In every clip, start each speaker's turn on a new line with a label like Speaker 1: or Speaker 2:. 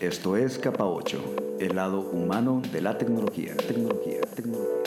Speaker 1: Esto es Capa 8, el lado humano de la tecnología. Tecnología, tecnología.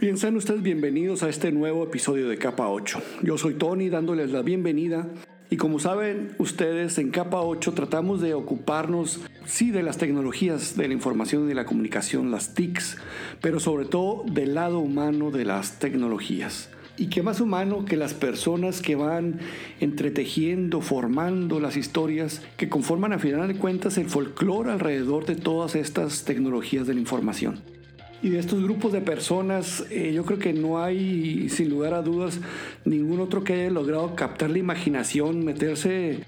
Speaker 2: Bien, ustedes bienvenidos a este nuevo episodio de Capa 8. Yo soy Tony dándoles la bienvenida y como saben ustedes, en Capa 8 tratamos de ocuparnos, sí, de las tecnologías de la información y de la comunicación, las TICs, pero sobre todo del lado humano de las tecnologías. Y qué más humano que las personas que van entretejiendo, formando las historias que conforman a final de cuentas el folclore alrededor de todas estas tecnologías de la información. Y de estos grupos de personas, eh, yo creo que no hay, sin lugar a dudas, ningún otro que haya logrado captar la imaginación, meterse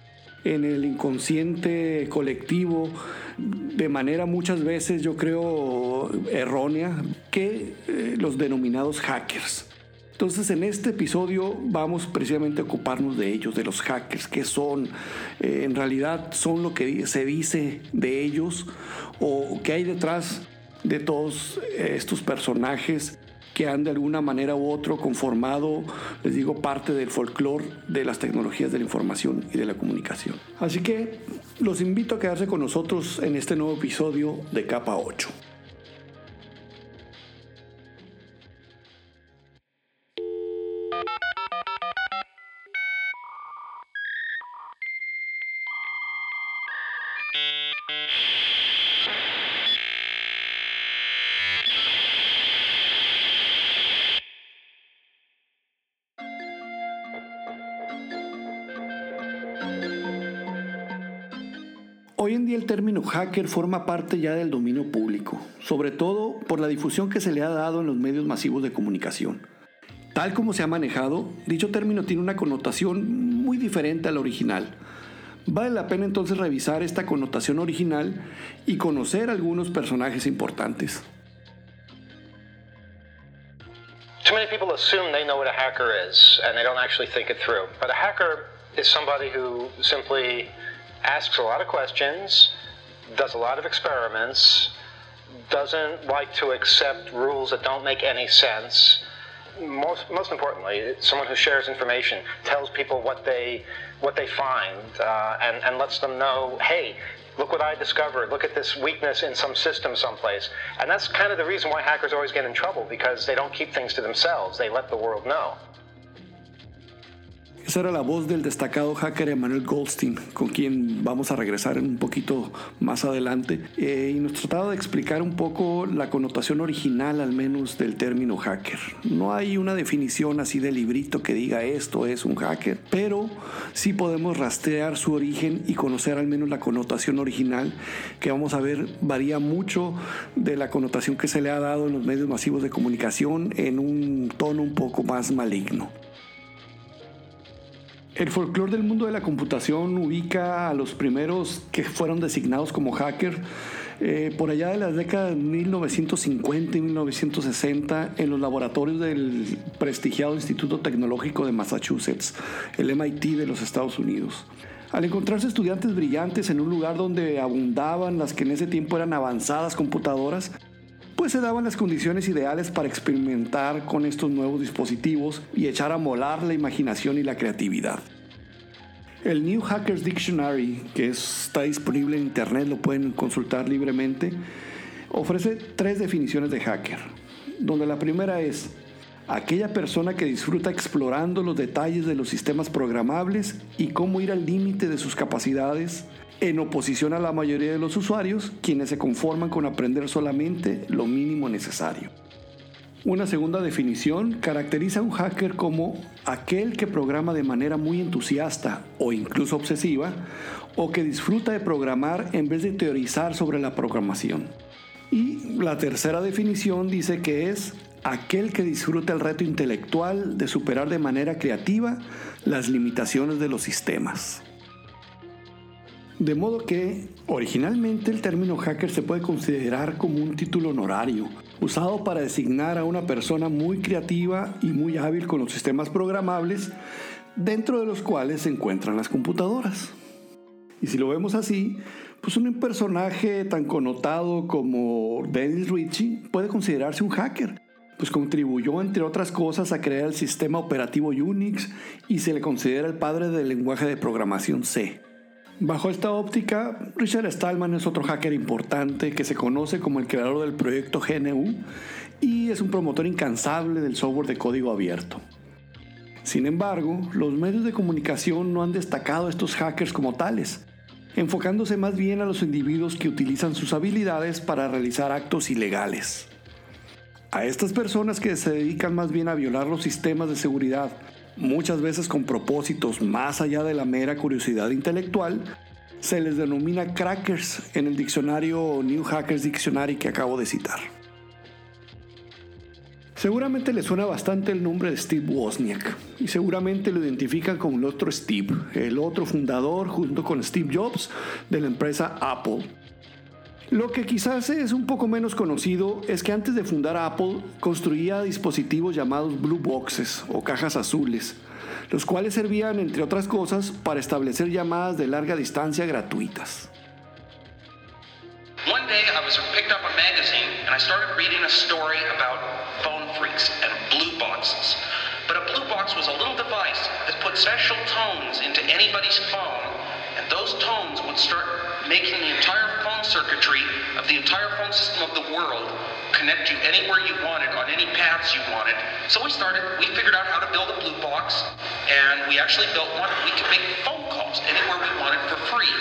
Speaker 2: en el inconsciente colectivo de manera muchas veces, yo creo, errónea, que eh, los denominados hackers. Entonces en este episodio vamos precisamente a ocuparnos de ellos, de los hackers, qué son, eh, en realidad son lo que se dice de ellos o qué hay detrás de todos estos personajes que han de alguna manera u otro conformado, les digo, parte del folclore de las tecnologías de la información y de la comunicación. Así que los invito a quedarse con nosotros en este nuevo episodio de Capa 8. Hacker forma parte ya del dominio público, sobre todo por la difusión que se le ha dado en los medios masivos de comunicación. Tal como se ha manejado, dicho término tiene una connotación muy diferente a la original. Vale la pena entonces revisar esta connotación original y conocer algunos personajes importantes.
Speaker 3: Too many people assume they know what a hacker is and they don't actually think it through. But a hacker is somebody who simply asks a lot of questions, does a lot of experiments, doesn't like to accept rules that don't make any sense. Most, most importantly, someone who shares information, tells people what they, what they find, uh, and, and lets them know, hey, look what I discovered, look at this weakness in some system someplace. And that's kind of the reason why hackers always get in trouble, because they don't keep things to themselves, they let the world know.
Speaker 2: Esa era la voz del destacado hacker Emanuel Goldstein, con quien vamos a regresar un poquito más adelante. Eh, y nos trataba de explicar un poco la connotación original, al menos, del término hacker. No hay una definición así de librito que diga esto es un hacker, pero sí podemos rastrear su origen y conocer al menos la connotación original, que vamos a ver varía mucho de la connotación que se le ha dado en los medios masivos de comunicación en un tono un poco más maligno. El folclore del mundo de la computación ubica a los primeros que fueron designados como hacker eh, por allá de las décadas de 1950 y 1960 en los laboratorios del prestigiado Instituto Tecnológico de Massachusetts, el MIT de los Estados Unidos. Al encontrarse estudiantes brillantes en un lugar donde abundaban las que en ese tiempo eran avanzadas computadoras, pues se daban las condiciones ideales para experimentar con estos nuevos dispositivos y echar a molar la imaginación y la creatividad. El New Hackers Dictionary, que está disponible en internet, lo pueden consultar libremente, ofrece tres definiciones de hacker, donde la primera es aquella persona que disfruta explorando los detalles de los sistemas programables y cómo ir al límite de sus capacidades en oposición a la mayoría de los usuarios, quienes se conforman con aprender solamente lo mínimo necesario. Una segunda definición caracteriza a un hacker como aquel que programa de manera muy entusiasta o incluso obsesiva, o que disfruta de programar en vez de teorizar sobre la programación. Y la tercera definición dice que es aquel que disfruta el reto intelectual de superar de manera creativa las limitaciones de los sistemas. De modo que, originalmente el término hacker se puede considerar como un título honorario, usado para designar a una persona muy creativa y muy hábil con los sistemas programables, dentro de los cuales se encuentran las computadoras. Y si lo vemos así, pues un personaje tan connotado como Dennis Ritchie puede considerarse un hacker, pues contribuyó entre otras cosas a crear el sistema operativo Unix y se le considera el padre del lenguaje de programación C. Bajo esta óptica, Richard Stallman es otro hacker importante que se conoce como el creador del proyecto GNU y es un promotor incansable del software de código abierto. Sin embargo, los medios de comunicación no han destacado a estos hackers como tales, enfocándose más bien a los individuos que utilizan sus habilidades para realizar actos ilegales. A estas personas que se dedican más bien a violar los sistemas de seguridad muchas veces con propósitos más allá de la mera curiosidad intelectual, se les denomina crackers en el diccionario New Hackers Dictionary que acabo de citar. Seguramente le suena bastante el nombre de Steve Wozniak y seguramente lo identifican con el otro Steve, el otro fundador junto con Steve Jobs de la empresa Apple. Lo que quizás es un poco menos conocido es que antes de fundar Apple construía dispositivos llamados blue boxes o cajas azules, los cuales servían, entre otras cosas, para establecer llamadas de larga distancia gratuitas.
Speaker 4: One day I was picked up a magazine and I started reading a story about phone freaks and blue boxes. But a blue box was a little device that put special tones into anybody's phone, and those tones would start making the entire circuitry of the entire phone system of the world connect you anywhere you wanted on any paths you wanted. So we started, we figured out how to build a blue box, and we actually built one. We could make phone calls anywhere we wanted for free.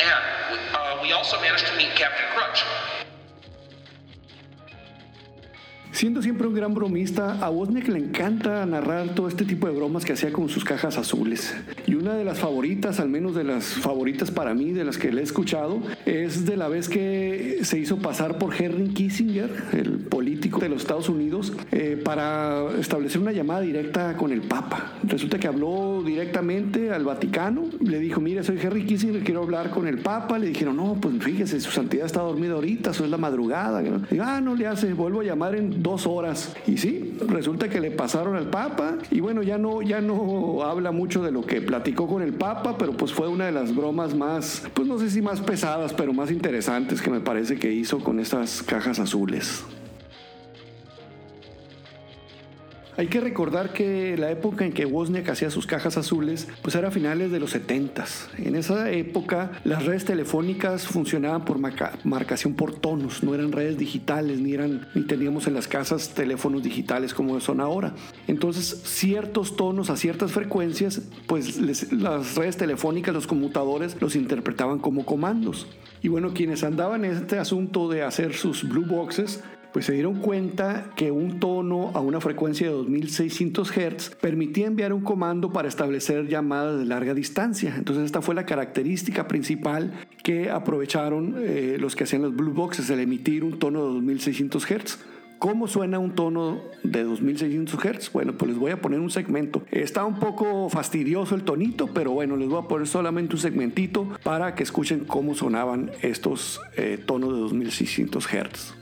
Speaker 4: And uh, we also managed to meet Captain Crunch.
Speaker 2: Siendo siempre un gran bromista, a Wozniak le encanta narrar todo este tipo de bromas que hacía con sus cajas azules. Y una de las favoritas, al menos de las favoritas para mí, de las que le he escuchado, es de la vez que se hizo pasar por Henry Kissinger, el político de los Estados Unidos, eh, para establecer una llamada directa con el Papa. Resulta que habló directamente al Vaticano, le dijo, mire, soy Henry Kissinger, quiero hablar con el Papa. Le dijeron, no, pues fíjese, su santidad está dormida ahorita, eso es la madrugada. Ah, no le hace, vuelvo a llamar en dos horas. Y sí, resulta que le pasaron al Papa y bueno, ya no, ya no habla mucho de lo que platicó con el Papa, pero pues fue una de las bromas más, pues no sé si más pesadas, pero más interesantes que me parece que hizo con estas cajas azules. Hay que recordar que la época en que Wozniak hacía sus cajas azules, pues era a finales de los 70 En esa época las redes telefónicas funcionaban por marcación por tonos, no eran redes digitales, ni eran ni teníamos en las casas teléfonos digitales como son ahora. Entonces, ciertos tonos a ciertas frecuencias, pues las redes telefónicas, los conmutadores los interpretaban como comandos. Y bueno, quienes andaban en este asunto de hacer sus blue boxes, pues se dieron cuenta que un tono a una frecuencia de 2600 Hz permitía enviar un comando para establecer llamadas de larga distancia. Entonces esta fue la característica principal que aprovecharon eh, los que hacían los blue boxes, el emitir un tono de 2600 Hz. ¿Cómo suena un tono de 2600 Hz? Bueno, pues les voy a poner un segmento. Está un poco fastidioso el tonito, pero bueno, les voy a poner solamente un segmentito para que escuchen cómo sonaban estos eh, tonos de 2600 Hz.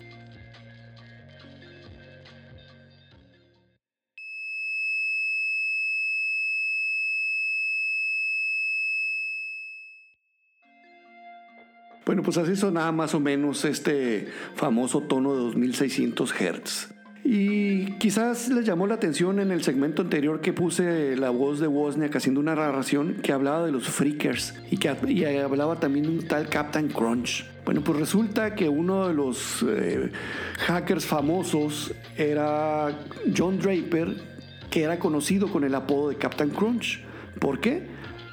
Speaker 2: Bueno, pues así sonaba más o menos este famoso tono de 2600 Hz. Y quizás les llamó la atención en el segmento anterior que puse la voz de Wozniak haciendo una narración que hablaba de los freakers y que hablaba también de un tal Captain Crunch. Bueno, pues resulta que uno de los eh, hackers famosos era John Draper, que era conocido con el apodo de Captain Crunch. ¿Por qué?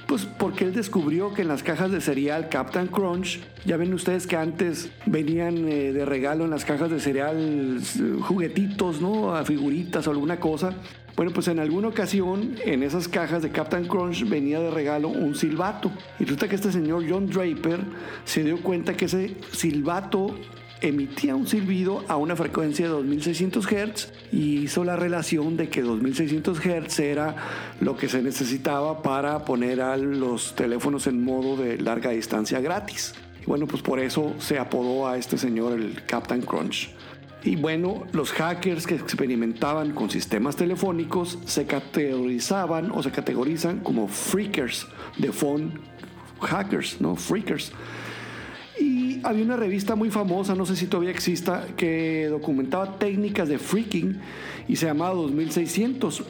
Speaker 2: Pues porque él descubrió que en las cajas de cereal Captain Crunch, ya ven ustedes que antes venían eh, de regalo en las cajas de cereal eh, juguetitos, ¿no? A figuritas o alguna cosa. Bueno, pues en alguna ocasión en esas cajas de Captain Crunch venía de regalo un silbato. Y resulta que este señor John Draper se dio cuenta que ese silbato emitía un silbido a una frecuencia de 2600 Hz y hizo la relación de que 2600 Hz era lo que se necesitaba para poner a los teléfonos en modo de larga distancia gratis. Bueno, pues por eso se apodó a este señor el Captain Crunch. Y bueno, los hackers que experimentaban con sistemas telefónicos se categorizaban o se categorizan como freakers de phone hackers, ¿no? Freakers. Había una revista muy famosa, no sé si todavía exista, que documentaba técnicas de freaking y se llamaba 2600,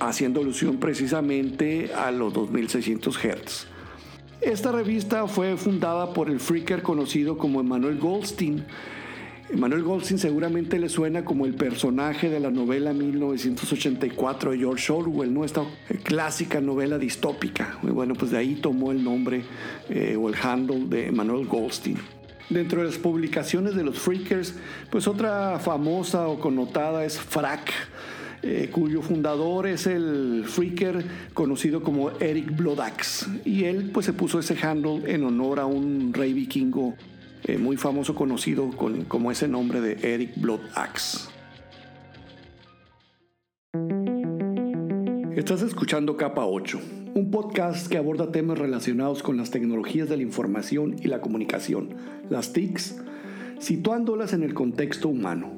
Speaker 2: haciendo alusión precisamente a los 2600 Hz. Esta revista fue fundada por el freaker conocido como Emmanuel Goldstein. Emmanuel Goldstein seguramente le suena como el personaje de la novela 1984 de George Orwell, ¿no? esta clásica novela distópica. Bueno, pues de ahí tomó el nombre eh, o el handle de Emmanuel Goldstein. Dentro de las publicaciones de los freakers, pues otra famosa o connotada es Frack eh, cuyo fundador es el freaker conocido como Eric Bloodaxe. Y él pues se puso ese handle en honor a un rey vikingo eh, muy famoso conocido con, como ese nombre de Eric Bloodaxe. Estás escuchando Capa 8, un podcast que aborda temas relacionados con las tecnologías de la información y la comunicación, las TICs, situándolas en el contexto humano.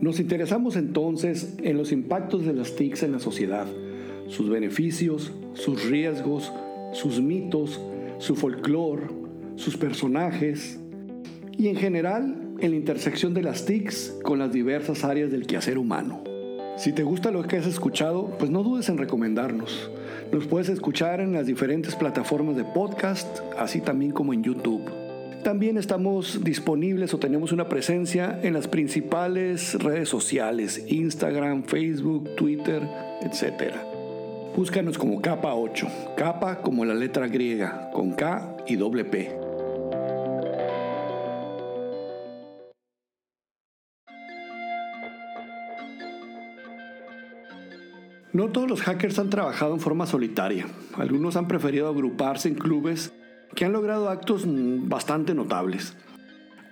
Speaker 2: Nos interesamos entonces en los impactos de las TICs en la sociedad, sus beneficios, sus riesgos, sus mitos, su folclore, sus personajes y en general en la intersección de las TICs con las diversas áreas del quehacer humano. Si te gusta lo que has escuchado, pues no dudes en recomendarnos. Nos puedes escuchar en las diferentes plataformas de podcast, así también como en YouTube. También estamos disponibles o tenemos una presencia en las principales redes sociales, Instagram, Facebook, Twitter, etc. Búscanos como capa 8, capa como la letra griega, con K y doble P. No todos los hackers han trabajado en forma solitaria. Algunos han preferido agruparse en clubes que han logrado actos bastante notables.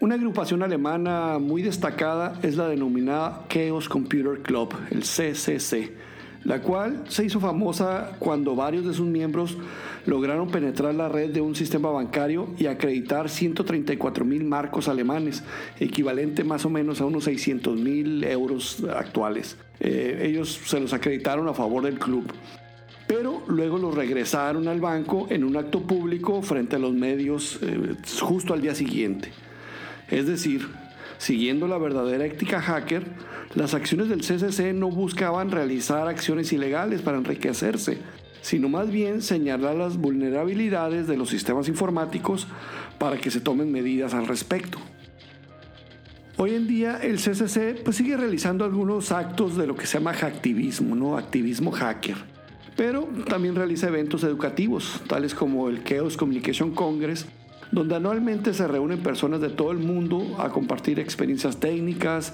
Speaker 2: Una agrupación alemana muy destacada es la denominada Chaos Computer Club, el CCC, la cual se hizo famosa cuando varios de sus miembros lograron penetrar la red de un sistema bancario y acreditar 134 mil marcos alemanes, equivalente más o menos a unos 600 mil euros actuales. Eh, ellos se los acreditaron a favor del club pero luego los regresaron al banco en un acto público frente a los medios eh, justo al día siguiente. Es decir, siguiendo la verdadera ética hacker, las acciones del CCC no buscaban realizar acciones ilegales para enriquecerse, sino más bien señalar las vulnerabilidades de los sistemas informáticos para que se tomen medidas al respecto. Hoy en día el CCC pues, sigue realizando algunos actos de lo que se llama hacktivismo, ¿no? activismo hacker pero también realiza eventos educativos, tales como el Chaos Communication Congress, donde anualmente se reúnen personas de todo el mundo a compartir experiencias técnicas,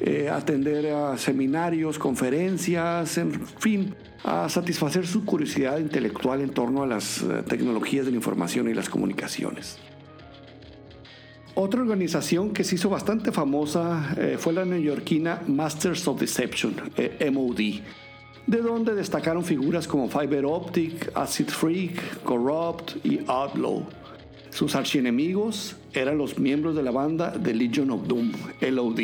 Speaker 2: eh, atender a seminarios, conferencias, en fin, a satisfacer su curiosidad intelectual en torno a las eh, tecnologías de la información y las comunicaciones. Otra organización que se hizo bastante famosa eh, fue la neoyorquina Masters of Deception, MOD de donde destacaron figuras como Fiber Optic, Acid Freak, Corrupt y Outlaw. Sus archienemigos eran los miembros de la banda The Legion of Doom, LOD,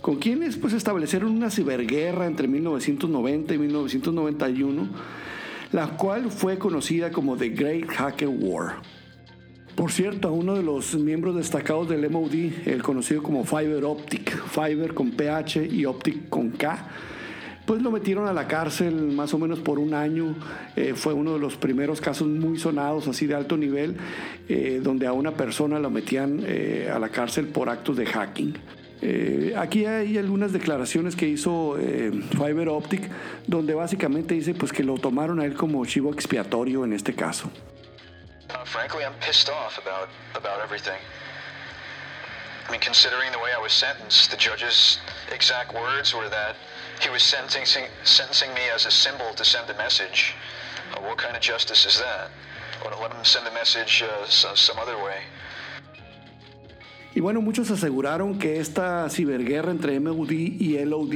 Speaker 2: con quienes pues establecieron una ciberguerra entre 1990 y 1991, la cual fue conocida como The Great Hacker War. Por cierto, a uno de los miembros destacados del MOD, el conocido como Fiber Optic, Fiber con PH y Optic con K, pues lo metieron a la cárcel más o menos por un año. Eh, fue uno de los primeros casos muy sonados, así de alto nivel, eh, donde a una persona lo metían eh, a la cárcel por actos de hacking. aquí hay algunas declaraciones que hizo Fiber Optic, donde básicamente dice pues, que lo tomaron a él como chivo expiatorio en este caso.
Speaker 5: Frankly, I'm pissed off about, about everything. I mean, considering the way I was sentenced, the judge's exact words were that He was sentencing, sentencing me as a symbol to send a message. Uh, what kind of justice is that? Well, let him send a message uh, some other way.
Speaker 2: Y bueno, muchos aseguraron que esta ciberguerra entre MUD y LOD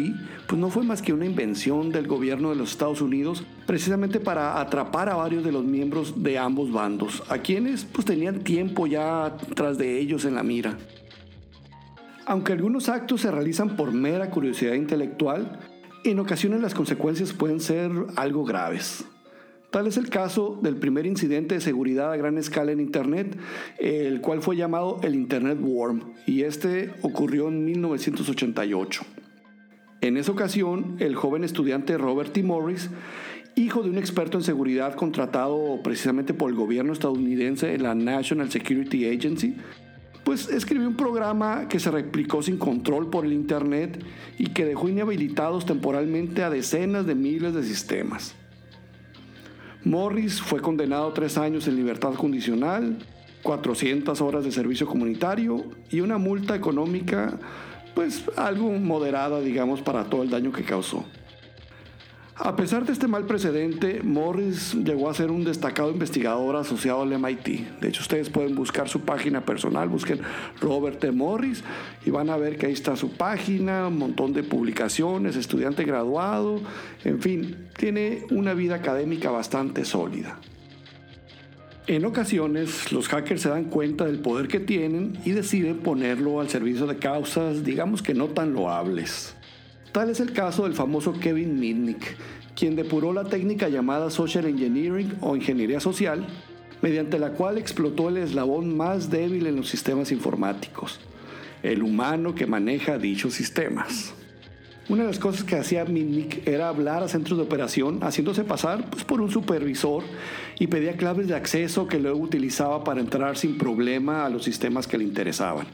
Speaker 2: pues no fue más que una invención del gobierno de los Estados Unidos precisamente para atrapar a varios de los miembros de ambos bandos, a quienes pues tenían tiempo ya tras de ellos en la mira. Aunque algunos actos se realizan por mera curiosidad intelectual, en ocasiones las consecuencias pueden ser algo graves. Tal es el caso del primer incidente de seguridad a gran escala en Internet, el cual fue llamado el Internet Worm, y este ocurrió en 1988. En esa ocasión, el joven estudiante Robert T. Morris, hijo de un experto en seguridad contratado precisamente por el gobierno estadounidense en la National Security Agency, pues escribió un programa que se replicó sin control por el Internet y que dejó inhabilitados temporalmente a decenas de miles de sistemas. Morris fue condenado a tres años en libertad condicional, 400 horas de servicio comunitario y una multa económica, pues algo moderada, digamos, para todo el daño que causó. A pesar de este mal precedente, Morris llegó a ser un destacado investigador asociado al MIT. De hecho, ustedes pueden buscar su página personal, busquen Robert T. Morris y van a ver que ahí está su página, un montón de publicaciones, estudiante graduado, en fin, tiene una vida académica bastante sólida. En ocasiones, los hackers se dan cuenta del poder que tienen y deciden ponerlo al servicio de causas, digamos que no tan loables. Tal es el caso del famoso Kevin Mitnick, quien depuró la técnica llamada Social Engineering o Ingeniería Social, mediante la cual explotó el eslabón más débil en los sistemas informáticos, el humano que maneja dichos sistemas. Una de las cosas que hacía Mitnick era hablar a centros de operación haciéndose pasar pues, por un supervisor y pedía claves de acceso que luego utilizaba para entrar sin problema a los sistemas que le interesaban.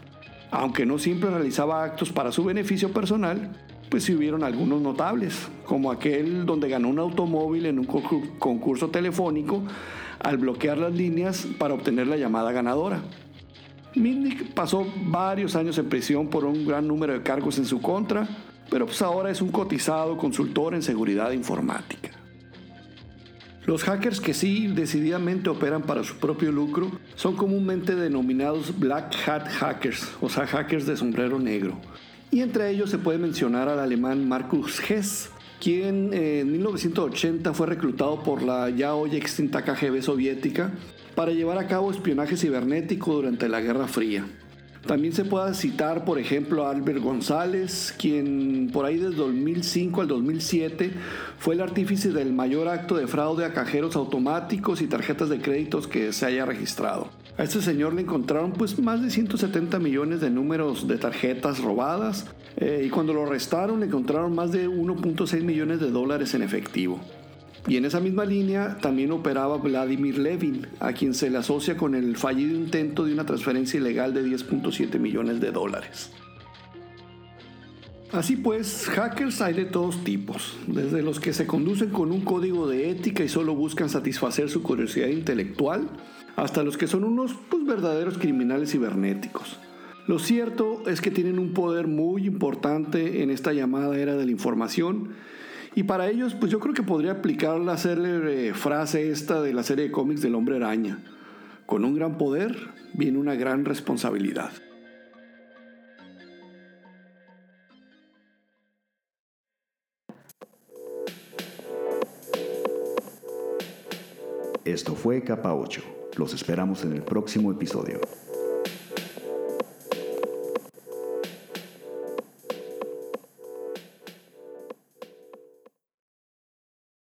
Speaker 2: Aunque no siempre realizaba actos para su beneficio personal, pues sí hubieron algunos notables, como aquel donde ganó un automóvil en un concurso telefónico al bloquear las líneas para obtener la llamada ganadora. Mitnick pasó varios años en prisión por un gran número de cargos en su contra, pero pues ahora es un cotizado consultor en seguridad informática. Los hackers que sí decididamente operan para su propio lucro son comúnmente denominados black hat hackers, o sea, hackers de sombrero negro y entre ellos se puede mencionar al alemán Markus Hess, quien en 1980 fue reclutado por la ya hoy extinta KGB soviética para llevar a cabo espionaje cibernético durante la Guerra Fría. También se puede citar, por ejemplo, a Albert González, quien por ahí desde 2005 al 2007 fue el artífice del mayor acto de fraude a cajeros automáticos y tarjetas de créditos que se haya registrado. A este señor le encontraron pues más de 170 millones de números de tarjetas robadas eh, y cuando lo arrestaron le encontraron más de 1.6 millones de dólares en efectivo. Y en esa misma línea también operaba Vladimir Levin, a quien se le asocia con el fallido intento de una transferencia ilegal de 10.7 millones de dólares. Así pues, hackers hay de todos tipos, desde los que se conducen con un código de ética y solo buscan satisfacer su curiosidad intelectual, hasta los que son unos pues, verdaderos criminales cibernéticos. Lo cierto es que tienen un poder muy importante en esta llamada era de la información y para ellos pues yo creo que podría aplicar la célebre frase esta de la serie de cómics del hombre araña. Con un gran poder viene una gran responsabilidad.
Speaker 1: Esto fue Capa 8 los esperamos en el próximo episodio.